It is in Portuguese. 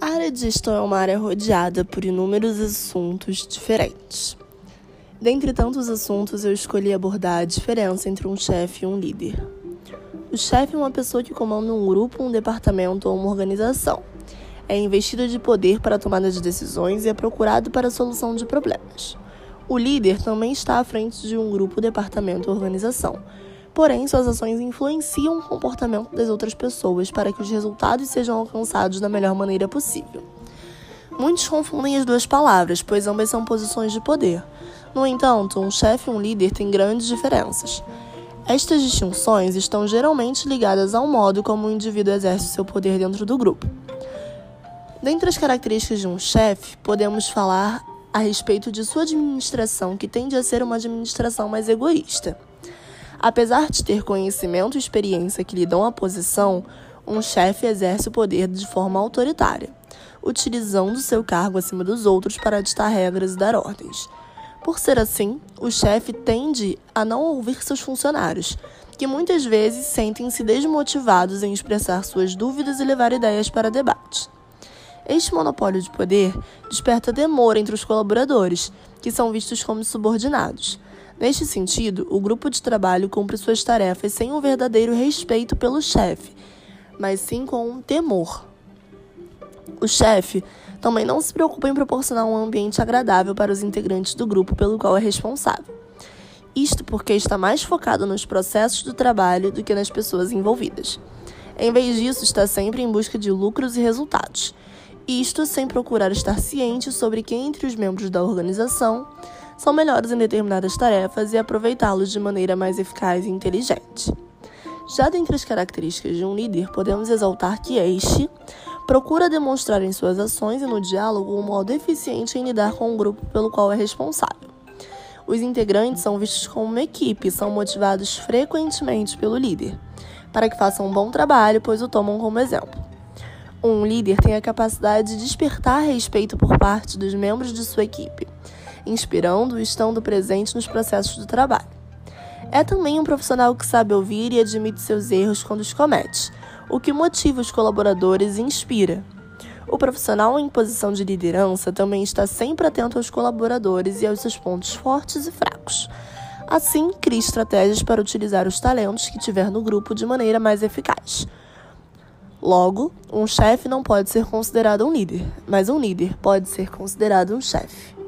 A área de gestão é uma área rodeada por inúmeros assuntos diferentes. Dentre tantos assuntos, eu escolhi abordar a diferença entre um chefe e um líder. O chefe é uma pessoa que comanda um grupo, um departamento ou uma organização. É investido de poder para a tomada de decisões e é procurado para a solução de problemas. O líder também está à frente de um grupo, departamento ou organização porém suas ações influenciam o comportamento das outras pessoas para que os resultados sejam alcançados da melhor maneira possível. Muitos confundem as duas palavras, pois ambas são posições de poder. No entanto, um chefe e um líder têm grandes diferenças. Estas distinções estão geralmente ligadas ao modo como o indivíduo exerce seu poder dentro do grupo. Dentre as características de um chefe, podemos falar a respeito de sua administração, que tende a ser uma administração mais egoísta. Apesar de ter conhecimento e experiência que lhe dão a posição, um chefe exerce o poder de forma autoritária, utilizando seu cargo acima dos outros para ditar regras e dar ordens. Por ser assim, o chefe tende a não ouvir seus funcionários, que muitas vezes sentem-se desmotivados em expressar suas dúvidas e levar ideias para debate. Este monopólio de poder desperta temor entre os colaboradores, que são vistos como subordinados. Neste sentido, o grupo de trabalho cumpre suas tarefas sem um verdadeiro respeito pelo chefe, mas sim com um temor. O chefe também não se preocupa em proporcionar um ambiente agradável para os integrantes do grupo pelo qual é responsável. Isto porque está mais focado nos processos do trabalho do que nas pessoas envolvidas. Em vez disso, está sempre em busca de lucros e resultados. Isto sem procurar estar ciente sobre quem entre os membros da organização são melhores em determinadas tarefas e aproveitá-los de maneira mais eficaz e inteligente. Já dentre as características de um líder, podemos exaltar que este procura demonstrar em suas ações e no diálogo um modo eficiente em lidar com o grupo pelo qual é responsável. Os integrantes são vistos como uma equipe e são motivados frequentemente pelo líder, para que façam um bom trabalho, pois o tomam como exemplo. Um líder tem a capacidade de despertar respeito por parte dos membros de sua equipe inspirando e estando presente nos processos do trabalho. É também um profissional que sabe ouvir e admite seus erros quando os comete, o que motiva os colaboradores e inspira. O profissional em posição de liderança também está sempre atento aos colaboradores e aos seus pontos fortes e fracos. Assim, cria estratégias para utilizar os talentos que tiver no grupo de maneira mais eficaz. Logo, um chefe não pode ser considerado um líder, mas um líder pode ser considerado um chefe.